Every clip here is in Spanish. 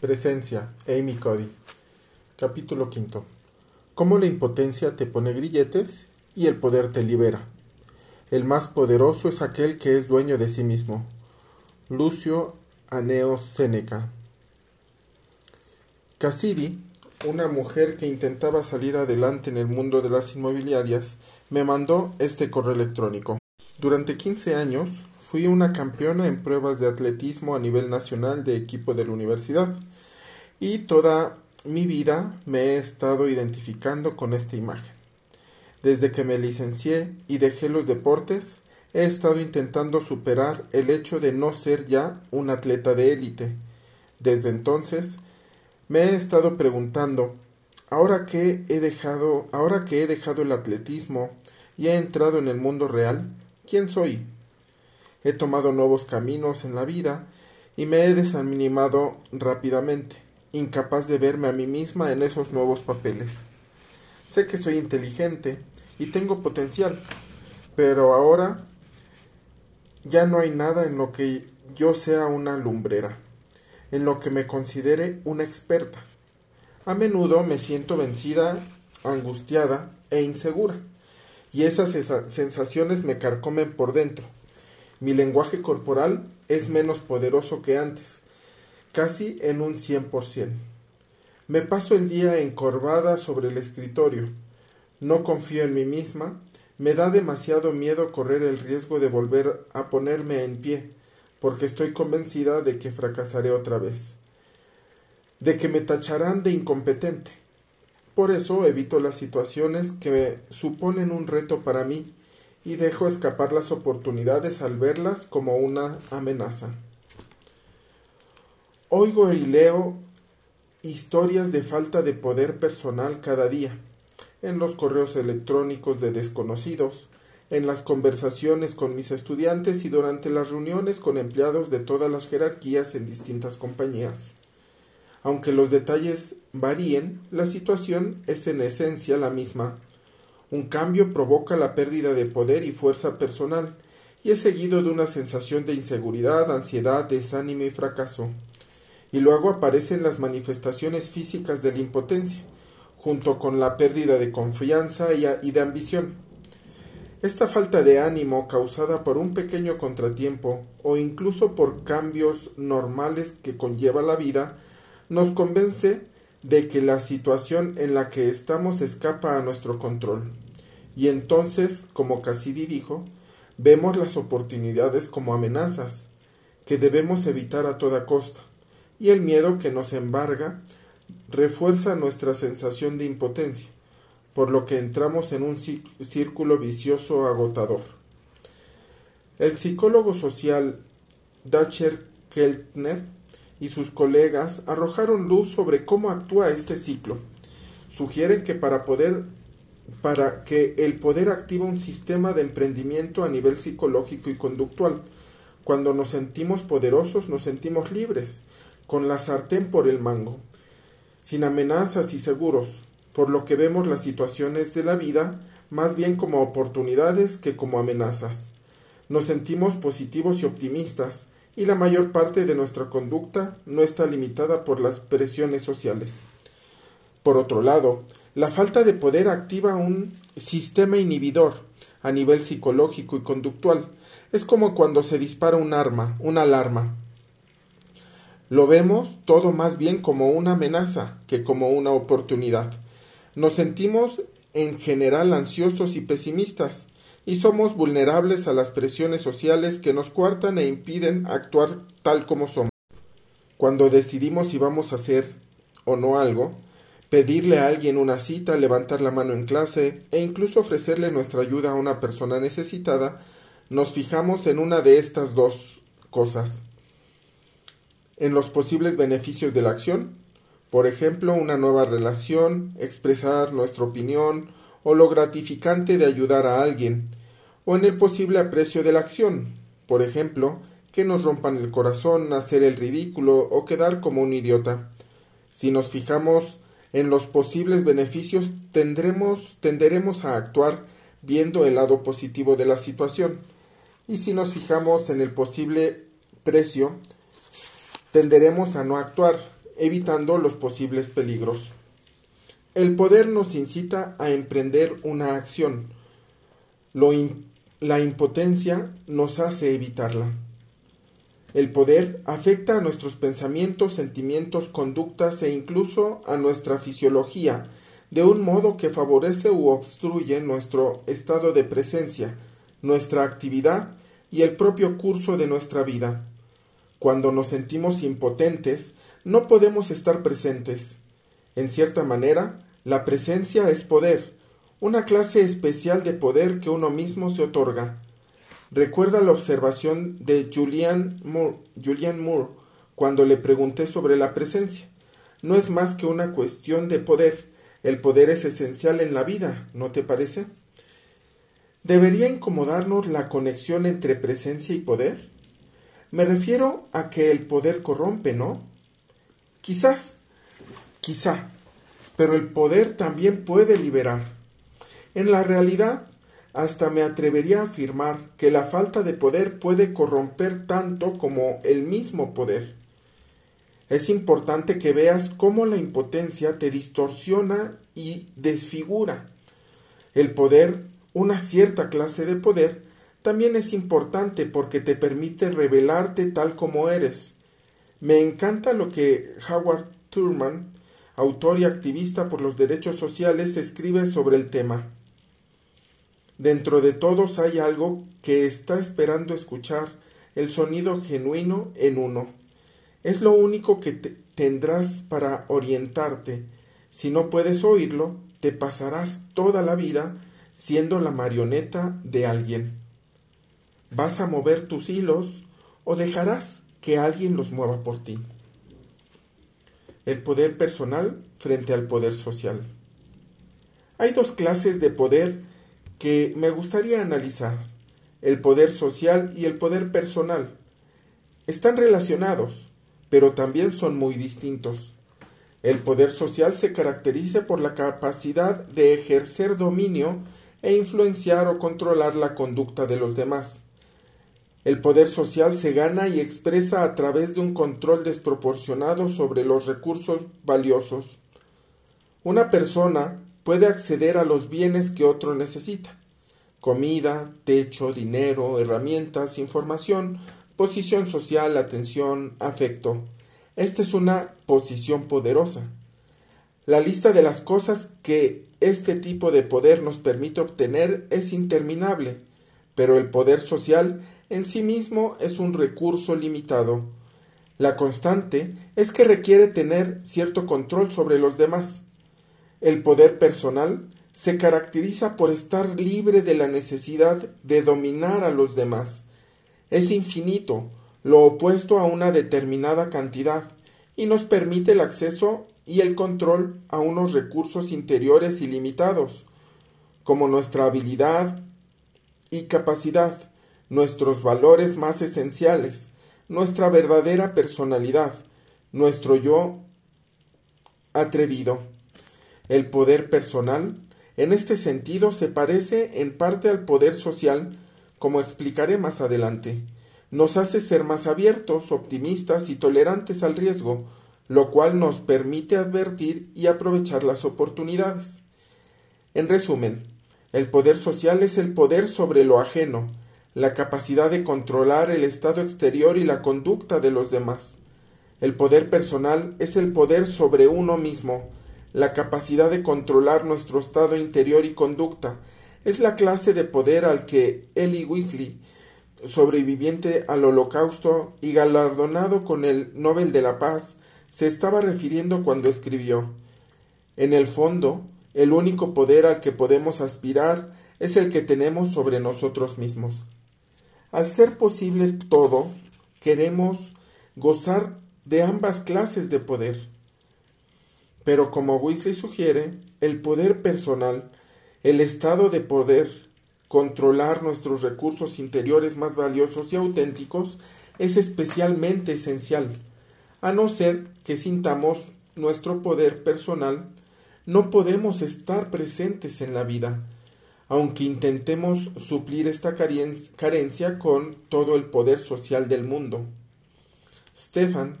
Presencia, Amy Cody. Capítulo quinto. Cómo la impotencia te pone grilletes y el poder te libera. El más poderoso es aquel que es dueño de sí mismo. Lucio Aneo Séneca. Cassidy, una mujer que intentaba salir adelante en el mundo de las inmobiliarias, me mandó este correo electrónico. Durante 15 años Fui una campeona en pruebas de atletismo a nivel nacional de equipo de la universidad y toda mi vida me he estado identificando con esta imagen. Desde que me licencié y dejé los deportes, he estado intentando superar el hecho de no ser ya un atleta de élite. Desde entonces, me he estado preguntando, ahora que he dejado, ahora que he dejado el atletismo y he entrado en el mundo real, ¿quién soy? He tomado nuevos caminos en la vida y me he desanimado rápidamente, incapaz de verme a mí misma en esos nuevos papeles. Sé que soy inteligente y tengo potencial, pero ahora ya no hay nada en lo que yo sea una lumbrera, en lo que me considere una experta. A menudo me siento vencida, angustiada e insegura, y esas sensaciones me carcomen por dentro mi lenguaje corporal es menos poderoso que antes, casi en un cien por cien. Me paso el día encorvada sobre el escritorio. No confío en mí misma. Me da demasiado miedo correr el riesgo de volver a ponerme en pie, porque estoy convencida de que fracasaré otra vez, de que me tacharán de incompetente. Por eso evito las situaciones que suponen un reto para mí y dejo escapar las oportunidades al verlas como una amenaza. Oigo y leo historias de falta de poder personal cada día, en los correos electrónicos de desconocidos, en las conversaciones con mis estudiantes y durante las reuniones con empleados de todas las jerarquías en distintas compañías. Aunque los detalles varíen, la situación es en esencia la misma un cambio provoca la pérdida de poder y fuerza personal y es seguido de una sensación de inseguridad, ansiedad, desánimo y fracaso. Y luego aparecen las manifestaciones físicas de la impotencia, junto con la pérdida de confianza y de ambición. Esta falta de ánimo causada por un pequeño contratiempo o incluso por cambios normales que conlleva la vida nos convence de que la situación en la que estamos escapa a nuestro control. Y entonces, como Cassidy dijo, vemos las oportunidades como amenazas que debemos evitar a toda costa, y el miedo que nos embarga refuerza nuestra sensación de impotencia, por lo que entramos en un círculo vicioso agotador. El psicólogo social Dacher Keltner y sus colegas arrojaron luz sobre cómo actúa este ciclo. Sugieren que para poder para que el poder activa un sistema de emprendimiento a nivel psicológico y conductual. Cuando nos sentimos poderosos, nos sentimos libres, con la sartén por el mango, sin amenazas y seguros, por lo que vemos las situaciones de la vida más bien como oportunidades que como amenazas. Nos sentimos positivos y optimistas, y la mayor parte de nuestra conducta no está limitada por las presiones sociales. Por otro lado, la falta de poder activa un sistema inhibidor a nivel psicológico y conductual. Es como cuando se dispara un arma, una alarma. Lo vemos todo más bien como una amenaza que como una oportunidad. Nos sentimos en general ansiosos y pesimistas, y somos vulnerables a las presiones sociales que nos cuartan e impiden actuar tal como somos. Cuando decidimos si vamos a hacer o no algo, pedirle a alguien una cita, levantar la mano en clase e incluso ofrecerle nuestra ayuda a una persona necesitada, nos fijamos en una de estas dos cosas. En los posibles beneficios de la acción, por ejemplo, una nueva relación, expresar nuestra opinión o lo gratificante de ayudar a alguien, o en el posible aprecio de la acción, por ejemplo, que nos rompan el corazón, hacer el ridículo o quedar como un idiota. Si nos fijamos en los posibles beneficios, tendremos, tenderemos a actuar viendo el lado positivo de la situación. Y si nos fijamos en el posible precio, tenderemos a no actuar evitando los posibles peligros. El poder nos incita a emprender una acción. La impotencia nos hace evitarla. El poder afecta a nuestros pensamientos, sentimientos, conductas e incluso a nuestra fisiología de un modo que favorece u obstruye nuestro estado de presencia, nuestra actividad y el propio curso de nuestra vida. Cuando nos sentimos impotentes, no podemos estar presentes. En cierta manera, la presencia es poder, una clase especial de poder que uno mismo se otorga. Recuerda la observación de Julian Moore, cuando le pregunté sobre la presencia. No es más que una cuestión de poder. El poder es esencial en la vida, ¿no te parece? ¿Debería incomodarnos la conexión entre presencia y poder? Me refiero a que el poder corrompe, ¿no? Quizás, quizá, pero el poder también puede liberar. En la realidad, hasta me atrevería a afirmar que la falta de poder puede corromper tanto como el mismo poder. Es importante que veas cómo la impotencia te distorsiona y desfigura. El poder, una cierta clase de poder, también es importante porque te permite revelarte tal como eres. Me encanta lo que Howard Thurman, autor y activista por los derechos sociales, escribe sobre el tema. Dentro de todos hay algo que está esperando escuchar el sonido genuino en uno. Es lo único que tendrás para orientarte. Si no puedes oírlo, te pasarás toda la vida siendo la marioneta de alguien. ¿Vas a mover tus hilos o dejarás que alguien los mueva por ti? El poder personal frente al poder social. Hay dos clases de poder que me gustaría analizar, el poder social y el poder personal. Están relacionados, pero también son muy distintos. El poder social se caracteriza por la capacidad de ejercer dominio e influenciar o controlar la conducta de los demás. El poder social se gana y expresa a través de un control desproporcionado sobre los recursos valiosos. Una persona puede acceder a los bienes que otro necesita comida, techo, dinero, herramientas, información, posición social, atención, afecto. Esta es una posición poderosa. La lista de las cosas que este tipo de poder nos permite obtener es interminable, pero el poder social en sí mismo es un recurso limitado. La constante es que requiere tener cierto control sobre los demás. El poder personal se caracteriza por estar libre de la necesidad de dominar a los demás. Es infinito, lo opuesto a una determinada cantidad, y nos permite el acceso y el control a unos recursos interiores ilimitados, como nuestra habilidad y capacidad, nuestros valores más esenciales, nuestra verdadera personalidad, nuestro yo atrevido. El poder personal, en este sentido, se parece en parte al poder social, como explicaré más adelante. Nos hace ser más abiertos, optimistas y tolerantes al riesgo, lo cual nos permite advertir y aprovechar las oportunidades. En resumen, el poder social es el poder sobre lo ajeno, la capacidad de controlar el estado exterior y la conducta de los demás. El poder personal es el poder sobre uno mismo, la capacidad de controlar nuestro estado interior y conducta. Es la clase de poder al que Eli Weasley, sobreviviente al holocausto y galardonado con el Nobel de la Paz, se estaba refiriendo cuando escribió En el fondo, el único poder al que podemos aspirar es el que tenemos sobre nosotros mismos. Al ser posible todo, queremos gozar de ambas clases de poder. Pero como Weasley sugiere, el poder personal, el estado de poder controlar nuestros recursos interiores más valiosos y auténticos, es especialmente esencial. A no ser que sintamos nuestro poder personal, no podemos estar presentes en la vida aunque intentemos suplir esta carencia con todo el poder social del mundo. Stefan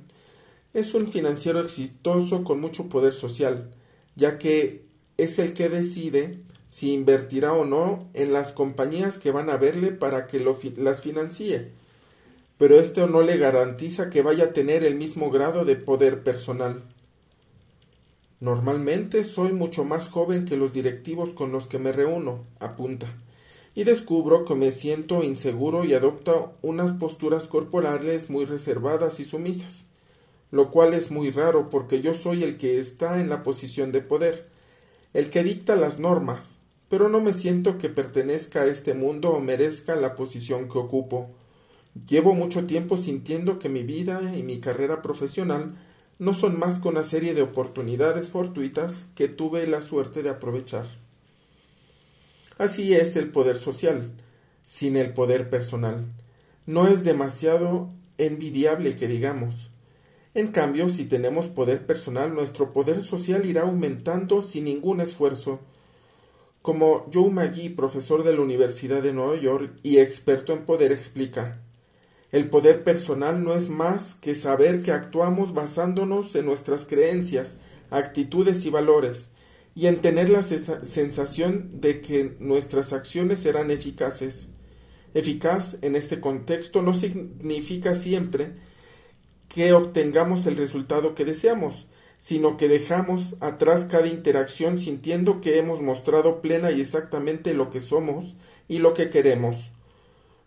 Es un financiero exitoso con mucho poder social, ya que es el que decide si invertirá o no en las compañías que van a verle para que las financie. Pero esto no le garantiza que vaya a tener el mismo grado de poder personal. Normalmente soy mucho más joven que los directivos con los que me reúno, apunta, y descubro que me siento inseguro y adopto unas posturas corporales muy reservadas y sumisas, lo cual es muy raro porque yo soy el que está en la posición de poder, el que dicta las normas, pero no me siento que pertenezca a este mundo o merezca la posición que ocupo. Llevo mucho tiempo sintiendo que mi vida y mi carrera profesional no son más que una serie de oportunidades fortuitas que tuve la suerte de aprovechar. Así es el poder social, sin el poder personal. No es demasiado envidiable que digamos. En cambio, si tenemos poder personal, nuestro poder social irá aumentando sin ningún esfuerzo. Como Joe McGee, profesor de la Universidad de Nueva York y experto en poder, explica, el poder personal no es más que saber que actuamos basándonos en nuestras creencias, actitudes y valores, y en tener la sensación de que nuestras acciones serán eficaces. Eficaz en este contexto no significa siempre que obtengamos el resultado que deseamos, sino que dejamos atrás cada interacción sintiendo que hemos mostrado plena y exactamente lo que somos y lo que queremos.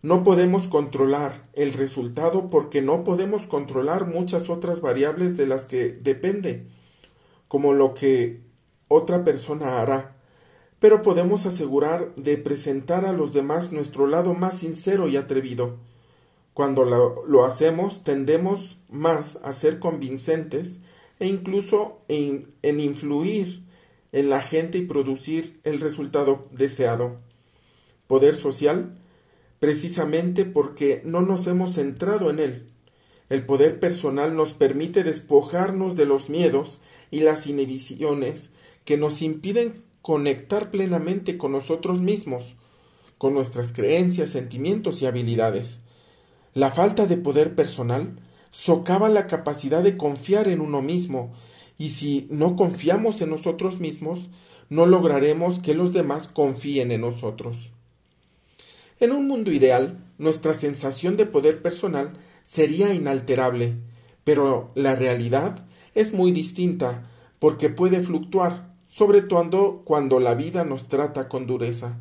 No podemos controlar el resultado porque no podemos controlar muchas otras variables de las que depende, como lo que otra persona hará, pero podemos asegurar de presentar a los demás nuestro lado más sincero y atrevido. Cuando lo, hacemos, tendemos más a ser convincentes e incluso en influir en la gente y producir el resultado deseado. Poder social precisamente porque no nos hemos centrado en él. El poder personal nos permite despojarnos de los miedos y las inhibiciones que nos impiden conectar plenamente con nosotros mismos, con nuestras creencias, sentimientos y habilidades. La falta de poder personal socava la capacidad de confiar en uno mismo, y si no confiamos en nosotros mismos, no lograremos que los demás confíen en nosotros. En un mundo ideal, nuestra sensación de poder personal sería inalterable, pero la realidad es muy distinta porque puede fluctuar, sobre todo cuando la vida nos trata con dureza.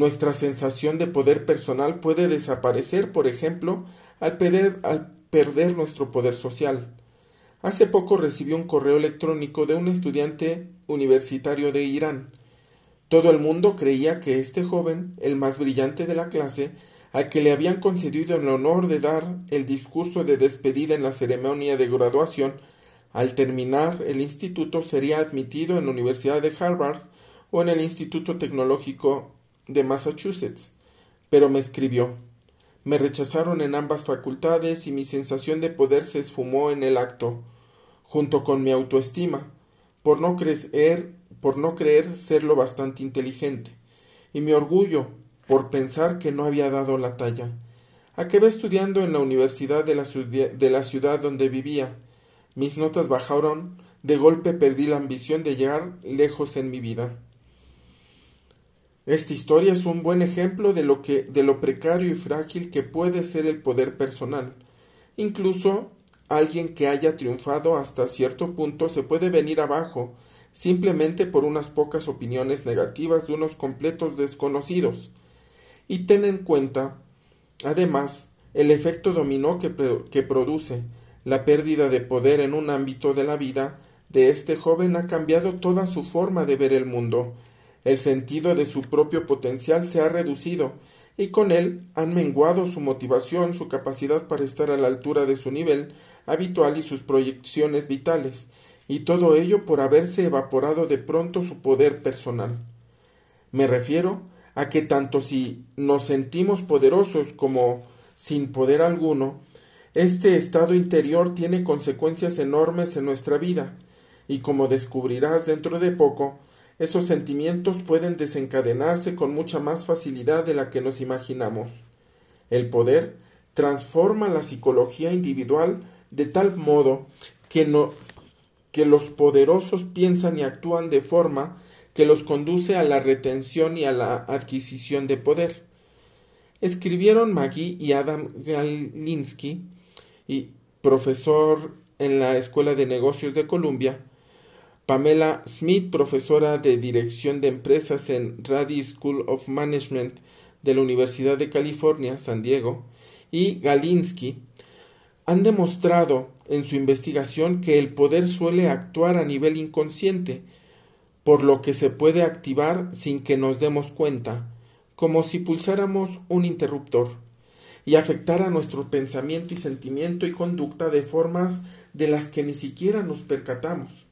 Nuestra sensación de poder personal puede desaparecer, por ejemplo, al perder, nuestro poder social. Hace poco recibí un correo electrónico de un estudiante universitario de Irán, todo el mundo creía que este joven, el más brillante de la clase, al que le habían concedido el honor de dar el discurso de despedida en la ceremonia de graduación, al terminar el instituto sería admitido en la Universidad de Harvard o en el Instituto Tecnológico de Massachusetts. Pero me escribió. Me rechazaron en ambas facultades y mi sensación de poder se esfumó en el acto, junto con mi autoestima, por no creer por no creer ser lo bastante inteligente, y mi orgullo por pensar que no había dado la talla. Acabé estudiando en la universidad de la ciudad donde vivía. Mis notas bajaron, de golpe perdí la ambición de llegar lejos en mi vida. Esta historia es un buen ejemplo de lo que de lo precario y frágil que puede ser el poder personal. Incluso alguien que haya triunfado hasta cierto punto se puede venir abajo simplemente por unas pocas opiniones negativas de unos completos desconocidos. Y ten en cuenta, además, el efecto dominó que, que produce. La pérdida de poder en un ámbito de la vida de este joven ha cambiado toda su forma de ver el mundo. El sentido de su propio potencial se ha reducido, y con él han menguado su motivación, su capacidad para estar a la altura de su nivel habitual y sus proyecciones vitales y todo ello por haberse evaporado de pronto su poder personal. Me refiero a que tanto si nos sentimos poderosos como sin poder alguno, este estado interior tiene consecuencias enormes en nuestra vida, y como descubrirás dentro de poco, esos sentimientos pueden desencadenarse con mucha más facilidad de la que nos imaginamos. El poder transforma la psicología individual de tal modo que, que los poderosos piensan y actúan de forma que los conduce a la retención y a la adquisición de poder. Escribieron Maggie y Adam Galinsky, y profesor en la Escuela de Negocios de Columbia, Pamela Smith, profesora de Dirección de Empresas en Rady School of Management de la Universidad de California, San Diego, y Galinsky, han demostrado en su investigación que el poder suele actuar a nivel inconsciente, por lo que se puede activar sin que nos demos cuenta, como si pulsáramos un interruptor, y afectara nuestro pensamiento y sentimiento y conducta de formas de las que ni siquiera nos percatamos.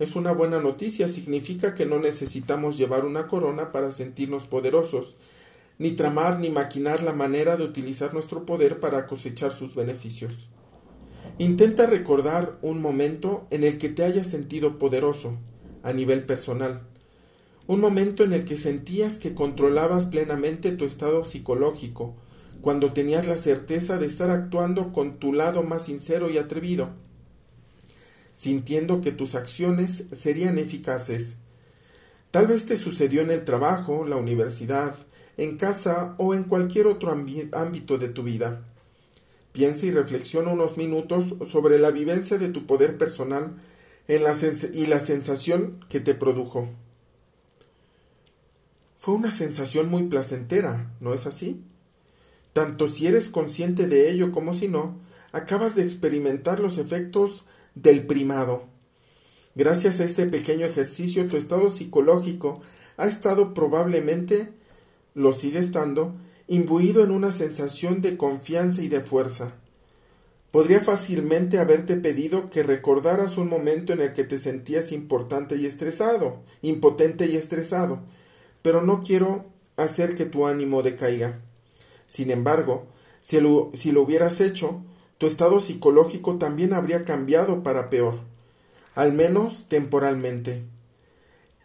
Es una buena noticia, significa que no necesitamos llevar una corona para sentirnos poderosos, ni tramar ni maquinar la manera de utilizar nuestro poder para cosechar sus beneficios. Intenta recordar un momento en el que te hayas sentido poderoso, a nivel personal. Un momento en el que sentías que controlabas plenamente tu estado psicológico, cuando tenías la certeza de estar actuando con tu lado más sincero y atrevido, sintiendo que tus acciones serían eficaces. Tal vez te sucedió en el trabajo, la universidad, en casa o en cualquier otro ámbito de tu vida. Piensa y reflexiona unos minutos sobre la vivencia de tu poder personal y la sensación que te produjo. Fue una sensación muy placentera, ¿no es así? Tanto si eres consciente de ello como si no, acabas de experimentar los efectos del primado. Gracias a este pequeño ejercicio tu estado psicológico ha estado probablemente, lo sigue estando, imbuido en una sensación de confianza y de fuerza. Podría fácilmente haberte pedido que recordaras un momento en el que te sentías importante y estresado, impotente y estresado, pero no quiero hacer que tu ánimo decaiga. Sin embargo, si lo, si lo hubieras hecho, tu estado psicológico también habría cambiado para peor, al menos temporalmente.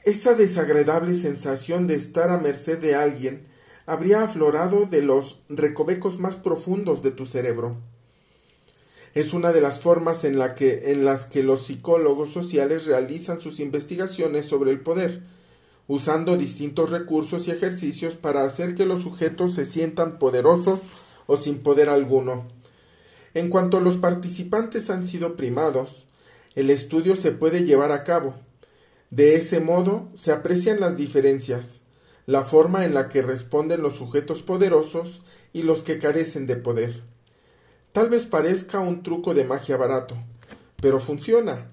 Esa desagradable sensación de estar a merced de alguien habría aflorado de los recovecos más profundos de tu cerebro es una de las formas en, en las que los psicólogos sociales realizan sus investigaciones sobre el poder, usando distintos recursos y ejercicios para hacer que los sujetos se sientan poderosos o sin poder alguno. En cuanto los participantes han sido primados, el estudio se puede llevar a cabo. De ese modo se aprecian las diferencias, la forma en la que responden los sujetos poderosos y los que carecen de poder. Tal vez parezca un truco de magia barato, pero funciona.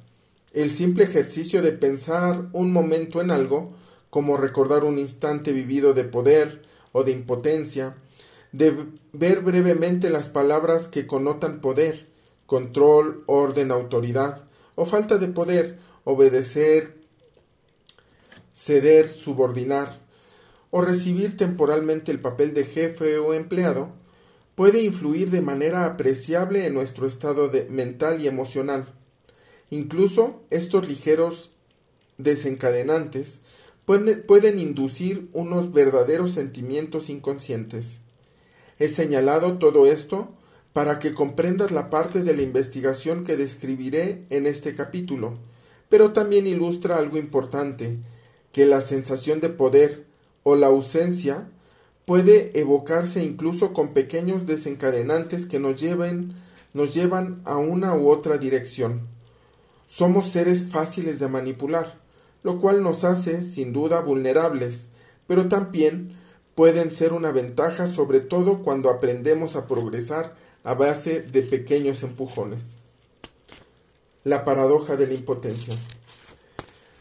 El simple ejercicio de pensar un momento en algo, como recordar un instante vivido de poder o de impotencia, de ver brevemente las palabras que connotan poder, control, orden, autoridad, o falta de poder, obedecer, ceder, subordinar, o recibir temporalmente el papel de jefe o empleado, puede influir de manera apreciable en nuestro estado de mental y emocional. Incluso estos ligeros desencadenantes pueden, inducir unos verdaderos sentimientos inconscientes. He señalado todo esto para que comprendas la parte de la investigación que describiré en este capítulo, pero también ilustra algo importante, que la sensación de poder o la ausencia puede evocarse incluso con pequeños desencadenantes que nos nos llevan a una u otra dirección. Somos seres fáciles de manipular, lo cual nos hace, sin duda, vulnerables, pero también pueden ser una ventaja, sobre todo cuando aprendemos a progresar a base de pequeños empujones. La paradoja de la impotencia.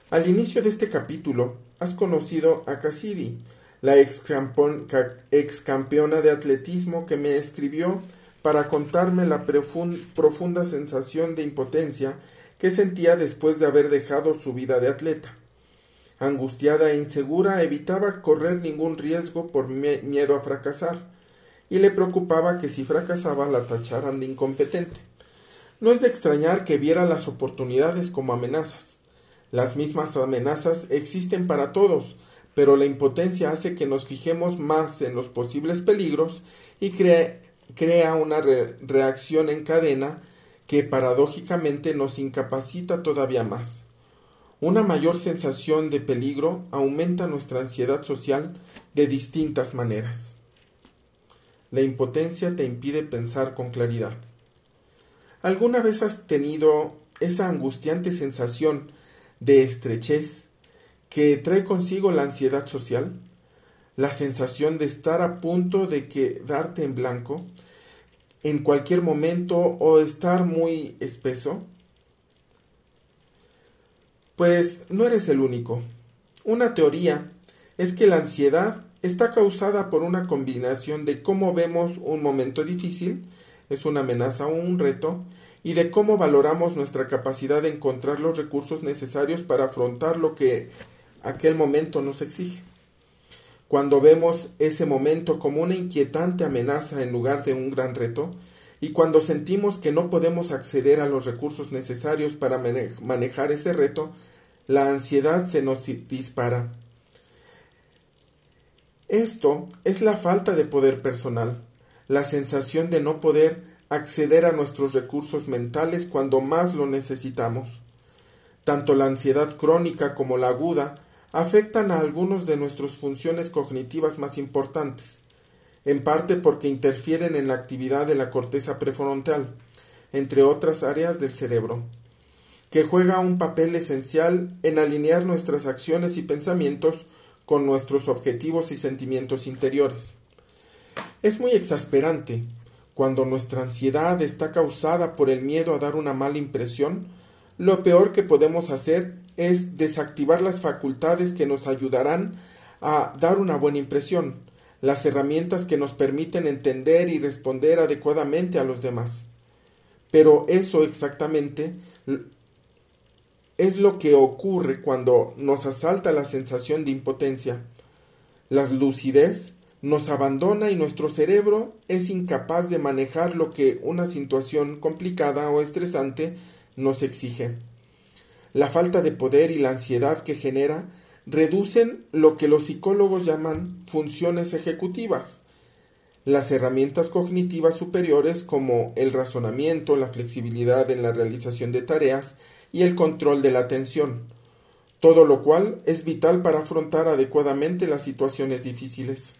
Al inicio de este capítulo, has conocido a Cassidy, la ex, campeona de atletismo que me escribió para contarme la profunda sensación de impotencia que sentía después de haber dejado su vida de atleta. Angustiada e insegura, evitaba correr ningún riesgo por miedo a fracasar, y le preocupaba que si fracasaba la tacharan de incompetente. No es de extrañar que viera las oportunidades como amenazas. Las mismas amenazas existen para todos, pero la impotencia hace que nos fijemos más en los posibles peligros y crea, una reacción en cadena que paradójicamente nos incapacita todavía más. Una mayor sensación de peligro aumenta nuestra ansiedad social de distintas maneras. La impotencia te impide pensar con claridad. ¿Alguna vez has tenido esa angustiante sensación de estrechez que trae consigo la ansiedad social? La sensación de estar a punto de quedarte en blanco en cualquier momento o estar muy espeso? Pues no eres el único. Una teoría es que la ansiedad está causada por una combinación de cómo vemos un momento difícil, es una amenaza o un reto, y de cómo valoramos nuestra capacidad de encontrar los recursos necesarios para afrontar lo que aquel momento nos exige. Cuando vemos ese momento como una inquietante amenaza en lugar de un gran reto, y cuando sentimos que no podemos acceder a los recursos necesarios para manejar ese reto, la ansiedad se nos dispara. Esto es la falta de poder personal, la sensación de no poder acceder a nuestros recursos mentales cuando más lo necesitamos. Tanto la ansiedad crónica como la aguda afectan a algunas de nuestras funciones cognitivas más importantes, en parte porque interfieren en la actividad de la corteza prefrontal, entre otras áreas del cerebro, que juega un papel esencial en alinear nuestras acciones y pensamientos con nuestros objetivos y sentimientos interiores. Es muy exasperante cuando nuestra ansiedad está causada por el miedo a dar una mala impresión, lo peor que podemos hacer es desactivar las facultades que nos ayudarán a dar una buena impresión, las herramientas que nos permiten entender y responder adecuadamente a los demás. Pero eso exactamente es lo que ocurre cuando nos asalta la sensación de impotencia. La lucidez nos abandona y nuestro cerebro es incapaz de manejar lo que una situación complicada o estresante nos exige. La falta de poder y la ansiedad que genera reducen lo que los psicólogos llaman funciones ejecutivas. Las herramientas cognitivas superiores como el razonamiento, la flexibilidad en la realización de tareas y el control de la atención, todo lo cual es vital para afrontar adecuadamente las situaciones difíciles.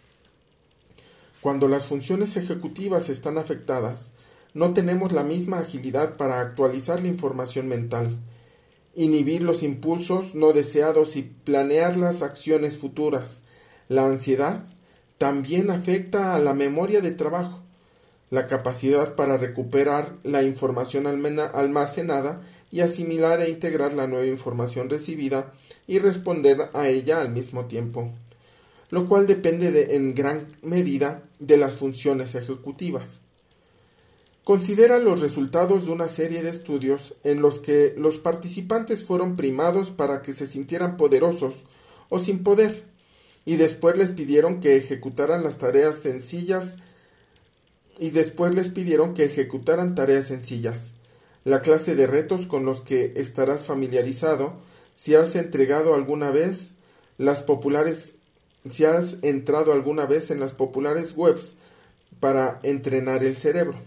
Cuando las funciones ejecutivas están afectadas, no tenemos la misma agilidad para actualizar la información mental, inhibir los impulsos no deseados y planear las acciones futuras. La ansiedad también afecta a la memoria de trabajo, la capacidad para recuperar la información almacenada y asimilar e integrar la nueva información recibida y responder a ella al mismo tiempo lo cual depende en gran medida de las funciones ejecutivas. Considera los resultados de una serie de estudios en los que los participantes fueron primados para que se sintieran poderosos o sin poder, y después les pidieron que ejecutaran las tareas sencillas y después les pidieron que ejecutaran tareas sencillas, la clase de retos con los que estarás familiarizado si has entregado alguna vez las populares si has entrado alguna vez en las populares webs para entrenar el cerebro.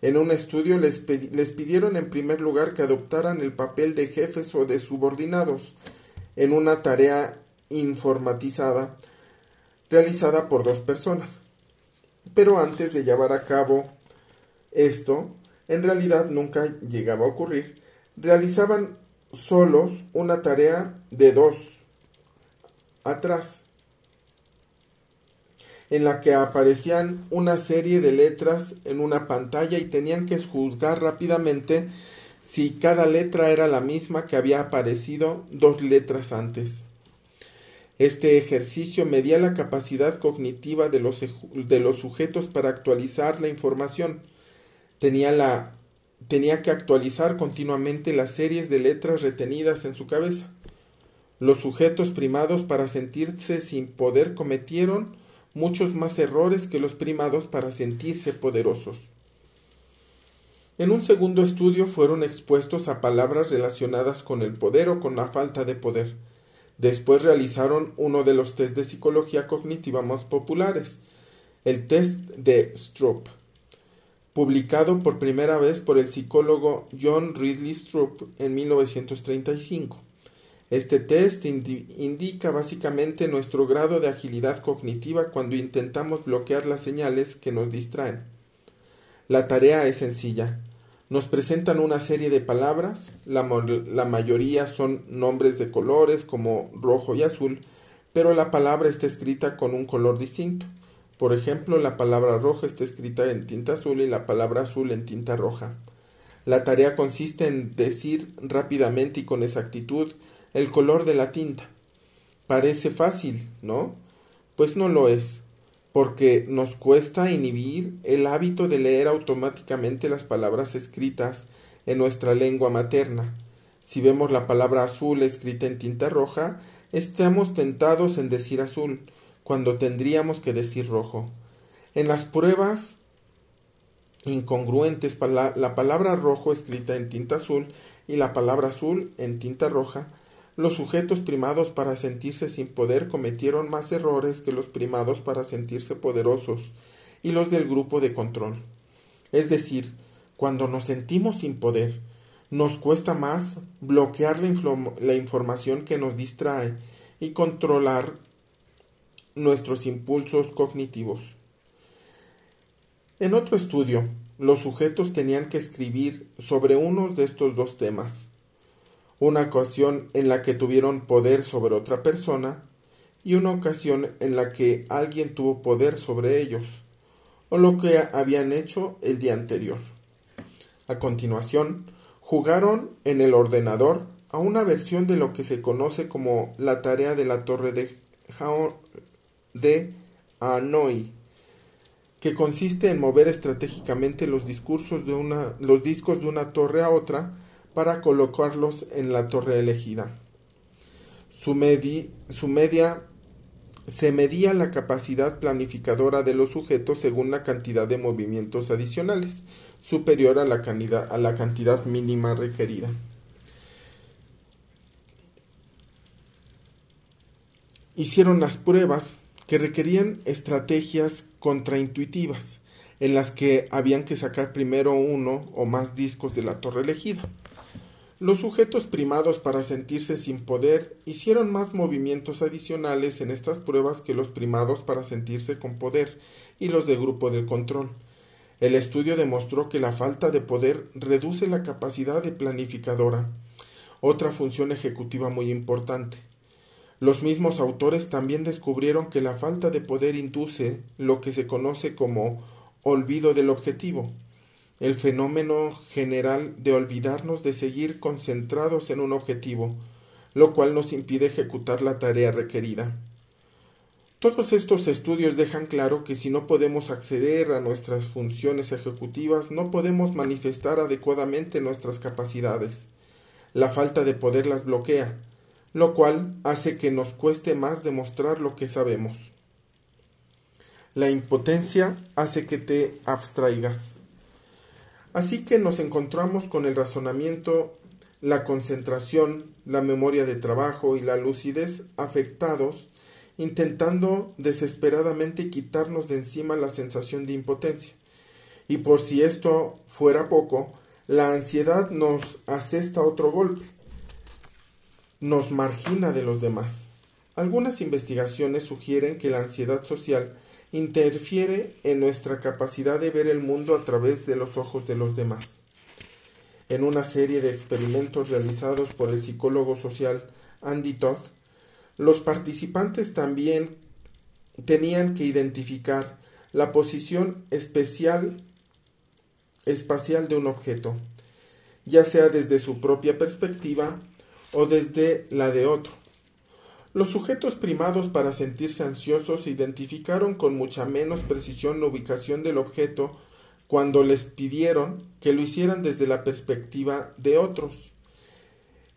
En un estudio les, les, pidieron en primer lugar que adoptaran el papel de jefes o de subordinados en una tarea informatizada realizada por dos personas. Pero antes de llevar a cabo esto, en realidad nunca llegaba a ocurrir, realizaban solos una tarea de dos atrás en la que aparecían una serie de letras en una pantalla y tenían que juzgar rápidamente si cada letra era la misma que había aparecido dos letras antes. Este ejercicio medía la capacidad cognitiva de los, de los sujetos para actualizar la información. Tenía, la, tenía que actualizar continuamente las series de letras retenidas en su cabeza. Los sujetos primados para sentirse sin poder cometieron muchos más errores que los primados para sentirse poderosos. En un segundo estudio fueron expuestos a palabras relacionadas con el poder o con la falta de poder. Después realizaron uno de los test de psicología cognitiva más populares, el test de Stroop. Publicado por primera vez por el psicólogo John Ridley Stroop en 1935. Este test indica básicamente nuestro grado de agilidad cognitiva cuando intentamos bloquear las señales que nos distraen. La tarea es sencilla. Nos presentan una serie de palabras, la, la mayoría son nombres de colores como rojo y azul, pero la palabra está escrita con un color distinto. Por ejemplo, la palabra roja está escrita en tinta azul y la palabra azul en tinta roja. La tarea consiste en decir rápidamente y con exactitud el color de la tinta. Parece fácil, ¿no? Pues no lo es, porque nos cuesta inhibir el hábito de leer automáticamente las palabras escritas en nuestra lengua materna. Si vemos la palabra azul escrita en tinta roja, estamos tentados en decir azul, cuando tendríamos que decir rojo. En las pruebas incongruentes, la palabra rojo escrita en tinta azul y la palabra azul en tinta roja, los sujetos primados para sentirse sin poder cometieron más errores que los primados para sentirse poderosos y los del grupo de control. Es decir, cuando nos sentimos sin poder, nos cuesta más bloquear la, la información que nos distrae y controlar nuestros impulsos cognitivos. En otro estudio, los sujetos tenían que escribir sobre uno de estos dos temas, una ocasión en la que tuvieron poder sobre otra persona y una ocasión en la que alguien tuvo poder sobre ellos, o lo que habían hecho el día anterior. A continuación, jugaron en el ordenador a una versión de lo que se conoce como la tarea de la torre de de Hanoi, que consiste en mover estratégicamente los, discursos de una, los discos de una torre a otra para colocarlos en la torre elegida. Su, su media se medía la capacidad planificadora de los sujetos según la cantidad de movimientos adicionales, superior a la, a la cantidad mínima requerida. Hicieron las pruebas que requerían estrategias contraintuitivas, en las que habían que sacar primero uno o más discos de la torre elegida. Los sujetos primados para sentirse sin poder hicieron más movimientos adicionales en estas pruebas que los primados para sentirse con poder y los de grupo del control. El estudio demostró que la falta de poder reduce la capacidad de planificadora, otra función ejecutiva muy importante. Los mismos autores también descubrieron que la falta de poder induce lo que se conoce como olvido del objetivo, el fenómeno general de olvidarnos de seguir concentrados en un objetivo, lo cual nos impide ejecutar la tarea requerida. Todos estos estudios dejan claro que si no podemos acceder a nuestras funciones ejecutivas, no podemos manifestar adecuadamente nuestras capacidades. La falta de poder las bloquea, lo cual hace que nos cueste más demostrar lo que sabemos. La impotencia hace que te abstraigas. Así que nos encontramos con el razonamiento, la concentración, la memoria de trabajo y la lucidez afectados, intentando desesperadamente quitarnos de encima la sensación de impotencia. Y por si esto fuera poco, la ansiedad nos asesta otro golpe nos margina de los demás. Algunas investigaciones sugieren que la ansiedad social interfiere en nuestra capacidad de ver el mundo a través de los ojos de los demás. En una serie de experimentos realizados por el psicólogo social Andy Todd, los participantes también tenían que identificar la posición especial espacial de un objeto, ya sea desde su propia perspectiva o desde la de otro. Los sujetos primados para sentirse ansiosos identificaron con mucha menos precisión la ubicación del objeto cuando les pidieron que lo hicieran desde la perspectiva de otros.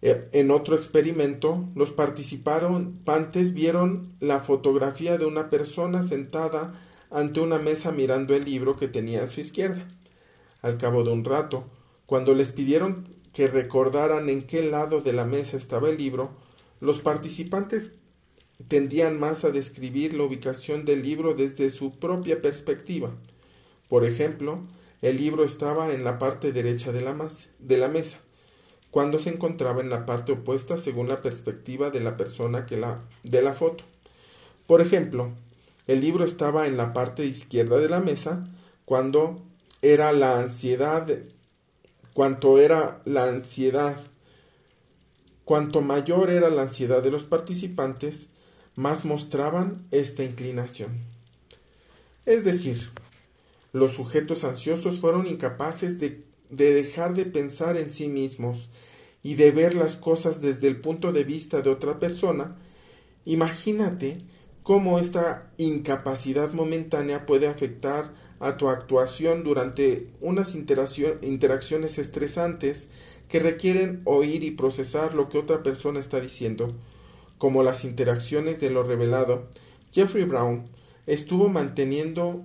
E, en otro experimento, los participantes vieron la fotografía de una persona sentada ante una mesa mirando el libro que tenía a su izquierda. Al cabo de un rato, cuando les pidieron que recordaran en qué lado de la mesa estaba el libro, los participantes tendían más a describir la ubicación del libro desde su propia perspectiva. Por ejemplo, el libro estaba en la parte derecha de la, mesa, cuando se encontraba en la parte opuesta según la perspectiva de la persona que la, de la foto. Por ejemplo, el libro estaba en la parte izquierda de la mesa cuando era la ansiedad, cuanto era la ansiedad, cuanto mayor era la ansiedad de los participantes, más mostraban esta inclinación. Es decir, los sujetos ansiosos fueron incapaces de, de, dejar de pensar en sí mismos y de ver las cosas desde el punto de vista de otra persona. Imagínate cómo esta incapacidad momentánea puede afectar a tu actuación durante unas interacciones estresantes que requieren oír y procesar lo que otra persona está diciendo, como las interacciones de lo revelado. Jeffrey Brown estuvo manteniendo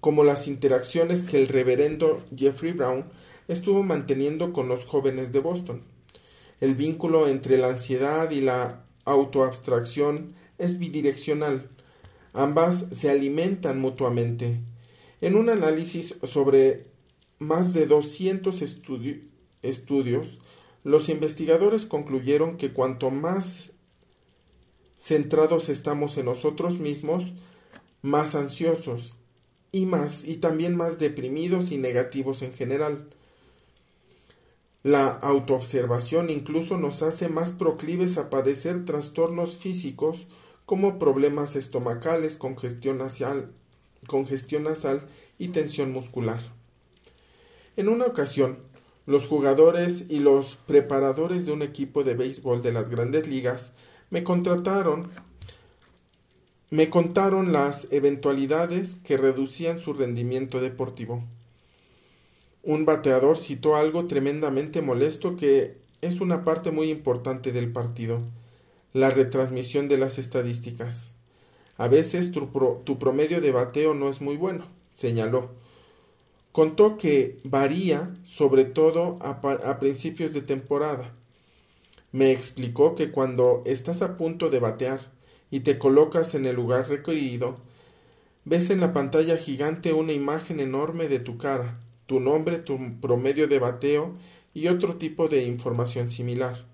como las interacciones que el reverendo Jeffrey Brown estuvo manteniendo con los jóvenes de Boston. El vínculo entre la ansiedad y la autoabstracción es bidireccional. Ambas se alimentan mutuamente. En un análisis sobre más de 200 estudios, los investigadores concluyeron que cuanto más centrados estamos en nosotros mismos, más ansiosos y más y también más deprimidos y negativos en general. La autoobservación incluso nos hace más proclives a padecer trastornos físicos como problemas estomacales, congestión nasal, congestión nasal y tensión muscular. En una ocasión, los jugadores y los preparadores de un equipo de béisbol de las grandes ligas me contrataron me contaron las eventualidades que reducían su rendimiento deportivo. Un bateador citó algo tremendamente molesto que es una parte muy importante del partido, la retransmisión de las estadísticas. A veces tu, promedio de bateo no es muy bueno, señaló. Contó que varía sobre todo a principios de temporada. Me explicó que cuando estás a punto de batear, y te colocas en el lugar requerido, ves en la pantalla gigante una imagen enorme de tu cara, tu nombre, tu promedio de bateo y otro tipo de información similar.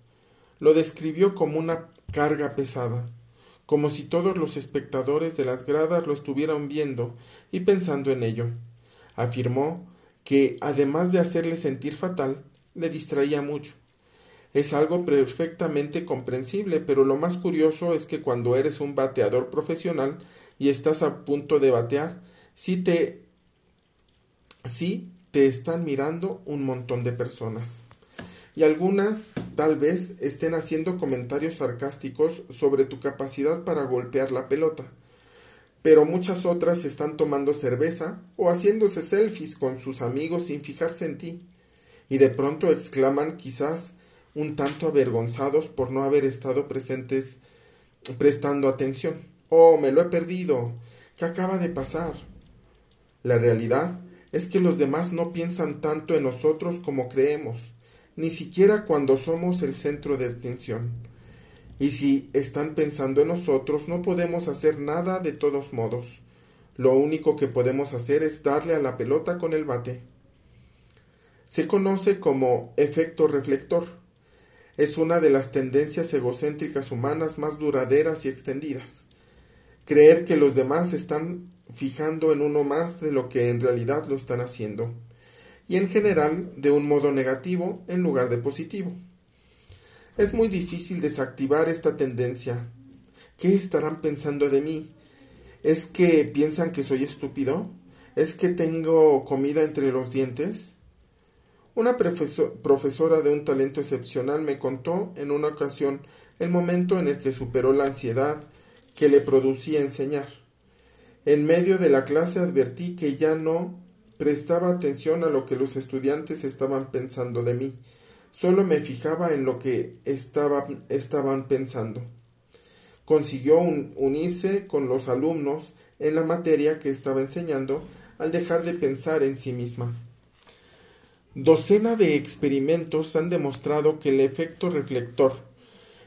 Lo describió como una carga pesada, como si todos los espectadores de las gradas lo estuvieran viendo y pensando en ello. Afirmó que, además de hacerle sentir fatal, le distraía mucho es algo perfectamente comprensible, pero lo más curioso es que cuando eres un bateador profesional y estás a punto de batear, sí te, sí te están mirando un montón de personas. Y algunas tal vez estén haciendo comentarios sarcásticos sobre tu capacidad para golpear la pelota. Pero muchas otras están tomando cerveza o haciéndose selfies con sus amigos sin fijarse en ti. Y de pronto exclaman quizás un tanto avergonzados por no haber estado presentes prestando atención. Oh, me lo he perdido. ¿Qué acaba de pasar? La realidad es que los demás no piensan tanto en nosotros como creemos, ni siquiera cuando somos el centro de atención. Y si están pensando en nosotros, no podemos hacer nada de todos modos. Lo único que podemos hacer es darle a la pelota con el bate. Se conoce como efecto reflector es una de las tendencias egocéntricas humanas más duraderas y extendidas. Creer que los demás están fijando en uno más de lo que en realidad lo están haciendo, y en general de un modo negativo en lugar de positivo. Es muy difícil desactivar esta tendencia. ¿Qué estarán pensando de mí? ¿Es que piensan que soy estúpido? ¿Es que tengo comida entre los dientes? Una profesora de un talento excepcional me contó en una ocasión el momento en el que superó la ansiedad que le producía enseñar. En medio de la clase advertí que ya no prestaba atención a lo que los estudiantes estaban pensando de mí, solo me fijaba en lo que estaban pensando. Consiguió unirse con los alumnos en la materia que estaba enseñando al dejar de pensar en sí misma. Docena de experimentos han demostrado que el efecto reflector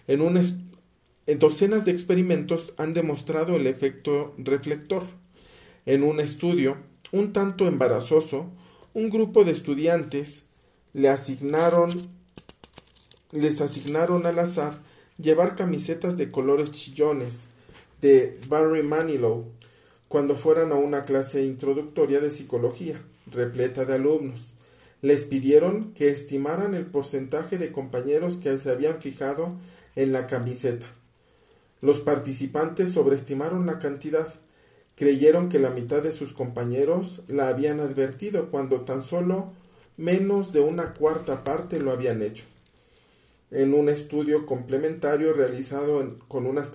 en docenas de experimentos han demostrado el efecto reflector. En un estudio, un tanto embarazoso, un grupo de estudiantes les asignaron al azar llevar camisetas de colores chillones de Barry Manilow cuando fueran a una clase introductoria de psicología, repleta de alumnos. Les pidieron que estimaran el porcentaje de compañeros que se habían fijado en la camiseta. Los participantes sobreestimaron la cantidad. Creyeron que la mitad de sus compañeros la habían advertido cuando tan solo menos de una cuarta parte lo habían hecho. En un estudio complementario realizado con unas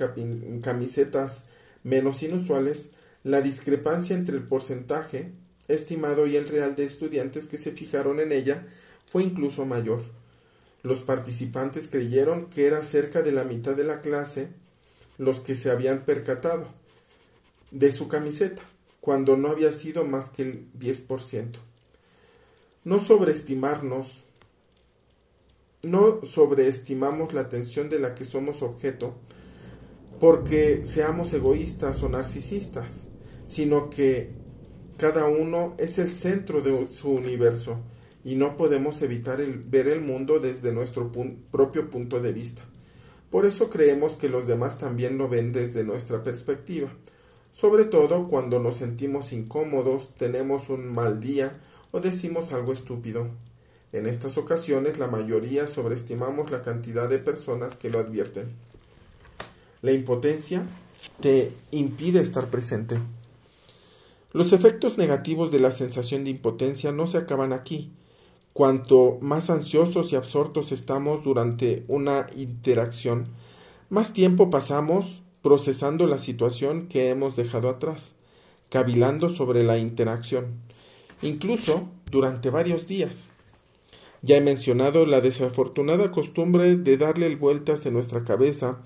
camisetas menos inusuales, la discrepancia entre el porcentaje estimado y el real de estudiantes que se fijaron en ella fue incluso mayor. Los participantes creyeron que era cerca de la mitad de la clase los que se habían percatado de su camiseta, cuando no había sido más que el 10%. No sobreestimarnos, no sobreestimamos la atención de la que somos objeto porque seamos egoístas o narcisistas, sino que cada uno es el centro de su universo y no podemos evitar el, ver el mundo desde nuestro propio punto de vista. Por eso creemos que los demás también lo ven desde nuestra perspectiva, sobre todo cuando nos sentimos incómodos, tenemos un mal día o decimos algo estúpido. En estas ocasiones la mayoría sobreestimamos la cantidad de personas que lo advierten. La impotencia te impide estar presente. Los efectos negativos de la sensación de impotencia no se acaban aquí, Cuanto más ansiosos y absortos estamos durante una interacción, más tiempo pasamos procesando la situación que hemos dejado atrás, cavilando sobre la interacción, incluso durante varios días. Ya he mencionado la desafortunada costumbre de darle vueltas en nuestra cabeza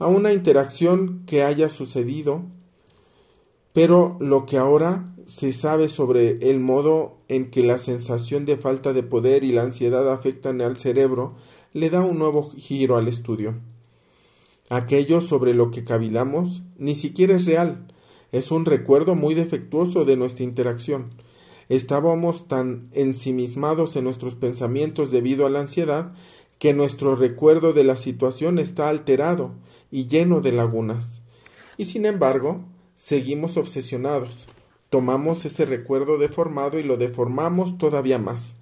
a una interacción que haya sucedido, pero lo que ahora se sabe sobre el modo en que la sensación de falta de poder y la ansiedad afectan al cerebro le da un nuevo giro al estudio. Aquello sobre lo que cavilamos ni siquiera es real, es un recuerdo muy defectuoso de nuestra interacción. Estábamos tan ensimismados en nuestros pensamientos debido a la ansiedad que nuestro recuerdo de la situación está alterado y lleno de lagunas. Y sin embargo, seguimos obsesionados tomamos ese recuerdo deformado y lo deformamos todavía más,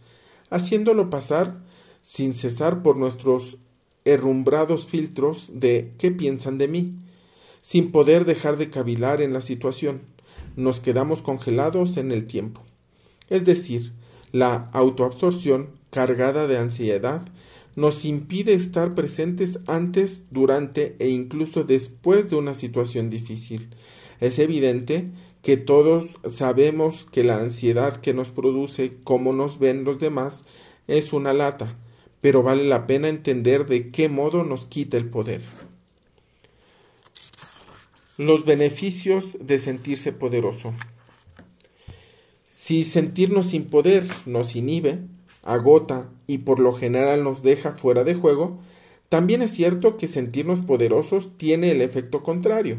haciéndolo pasar sin cesar por nuestros herrumbrados filtros de qué piensan de mí, sin poder dejar de cavilar en la situación, nos quedamos congelados en el tiempo. Es decir, la autoabsorción cargada de ansiedad nos impide estar presentes antes, durante e incluso después de una situación difícil. Es evidente que todos sabemos que la ansiedad que nos produce cómo nos ven los demás es una lata, pero vale la pena entender de qué modo nos quita el poder. Los beneficios de sentirse poderoso. Si sentirnos sin poder nos inhibe, agota y por lo general nos deja fuera de juego, también es cierto que sentirnos poderosos tiene el efecto contrario.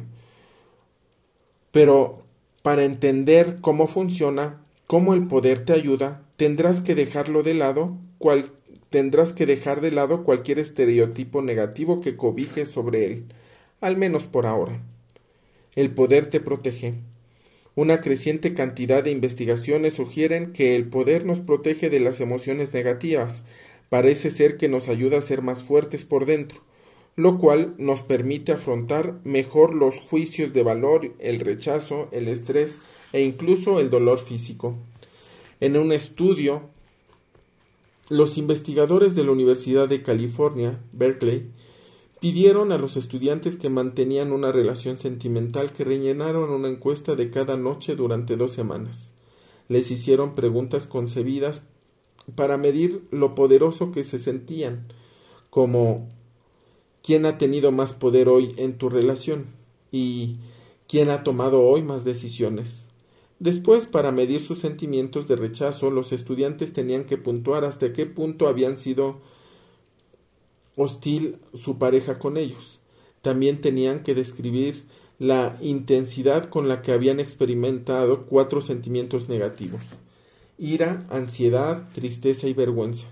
Pero para entender cómo funciona, cómo el poder te ayuda, tendrás que dejarlo de lado, cual, tendrás que dejar de lado cualquier estereotipo negativo que cobije sobre él, al menos por ahora. El poder te protege. Una creciente cantidad de investigaciones sugieren que el poder nos protege de las emociones negativas. Parece ser que nos ayuda a ser más fuertes por dentro, lo cual nos permite afrontar mejor los juicios de valor, el rechazo, el estrés e incluso el dolor físico. En un estudio, los investigadores de la Universidad de California, Berkeley, pidieron a los estudiantes que mantenían una relación sentimental que rellenaron una encuesta de cada noche durante dos semanas. Les hicieron preguntas concebidas para medir lo poderoso que se sentían, como quién ha tenido más poder hoy en tu relación y quién ha tomado hoy más decisiones. Después, para medir sus sentimientos de rechazo, los estudiantes tenían que puntuar hasta qué punto habían sido hostil su pareja con ellos. También tenían que describir la intensidad con la que habían experimentado cuatro sentimientos negativos ira, ansiedad, tristeza y vergüenza.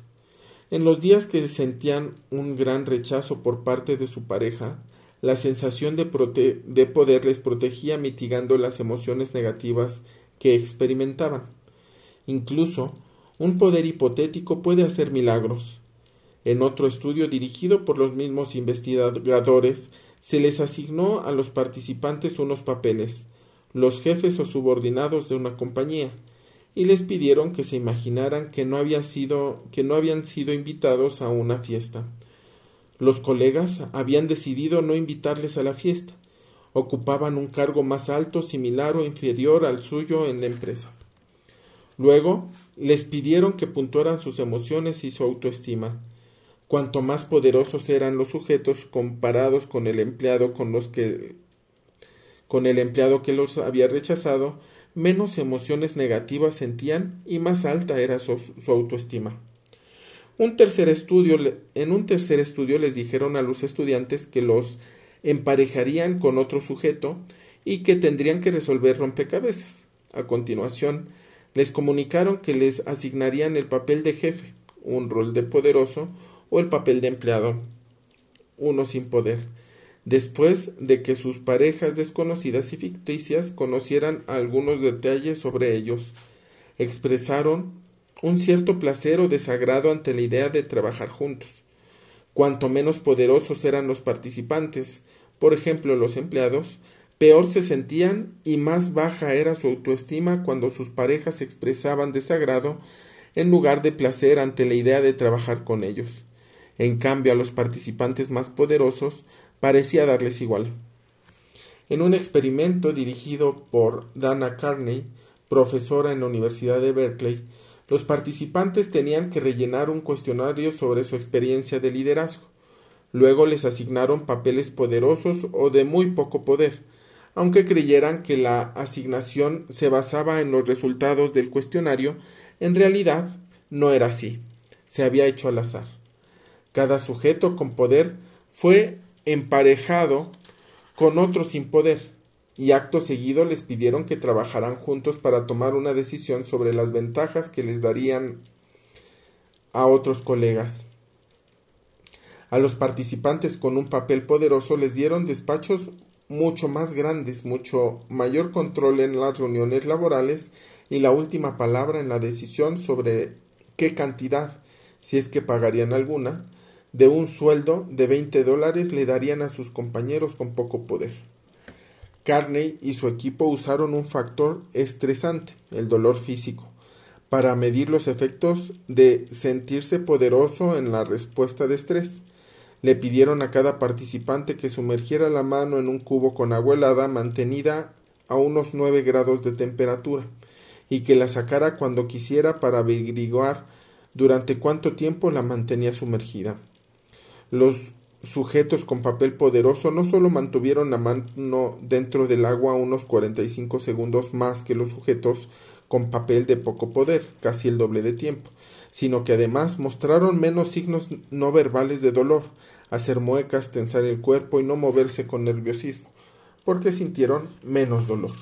En los días que sentían un gran rechazo por parte de su pareja, la sensación de, de poder les protegía mitigando las emociones negativas que experimentaban. Incluso, un poder hipotético puede hacer milagros. En otro estudio dirigido por los mismos investigadores, se les asignó a los participantes unos papeles, los jefes o subordinados de una compañía, y les pidieron que se imaginaran que no, había sido, que no habían sido invitados a una fiesta. Los colegas habían decidido no invitarles a la fiesta. Ocupaban un cargo más alto, similar o inferior al suyo en la empresa. Luego les pidieron que puntuaran sus emociones y su autoestima. Cuanto más poderosos eran los sujetos comparados con el empleado con los que con el empleado que los había rechazado, menos emociones negativas sentían y más alta era su, autoestima. Un tercer estudio, en un tercer estudio les dijeron a los estudiantes que los emparejarían con otro sujeto y que tendrían que resolver rompecabezas. A continuación, les comunicaron que les asignarían el papel de jefe, un rol de poderoso, o el papel de empleado, uno sin poder después de que sus parejas desconocidas y ficticias conocieran algunos detalles sobre ellos, expresaron un cierto placer o desagrado ante la idea de trabajar juntos. Cuanto menos poderosos eran los participantes, por ejemplo los empleados, peor se sentían y más baja era su autoestima cuando sus parejas expresaban desagrado en lugar de placer ante la idea de trabajar con ellos. En cambio, a los participantes más poderosos parecía darles igual. En un experimento dirigido por Dana Carney, profesora en la Universidad de Berkeley, los participantes tenían que rellenar un cuestionario sobre su experiencia de liderazgo. Luego les asignaron papeles poderosos o de muy poco poder, aunque creyeran que la asignación se basaba en los resultados del cuestionario, en realidad no era así. Se había hecho al azar. Cada sujeto con poder fue emparejado con otro sin poder, y acto seguido les pidieron que trabajaran juntos para tomar una decisión sobre las ventajas que les darían a otros colegas. A los participantes con un papel poderoso les dieron despachos mucho más grandes, mucho mayor control en las reuniones laborales y la última palabra en la decisión sobre qué cantidad, si es que pagarían alguna, de un sueldo de 20 dólares le darían a sus compañeros con poco poder. Carney y su equipo usaron un factor estresante, el dolor físico, para medir los efectos de sentirse poderoso en la respuesta de estrés. Le pidieron a cada participante que sumergiera la mano en un cubo con agua helada mantenida a unos 9 grados de temperatura y que la sacara cuando quisiera para averiguar durante cuánto tiempo la mantenía sumergida. Los sujetos con papel poderoso no solo mantuvieron la mano dentro del agua unos 45 segundos más que los sujetos con papel de poco poder, casi el doble de tiempo, sino que además mostraron menos signos no verbales de dolor, hacer muecas, tensar el cuerpo y no moverse con nerviosismo, porque sintieron menos dolor.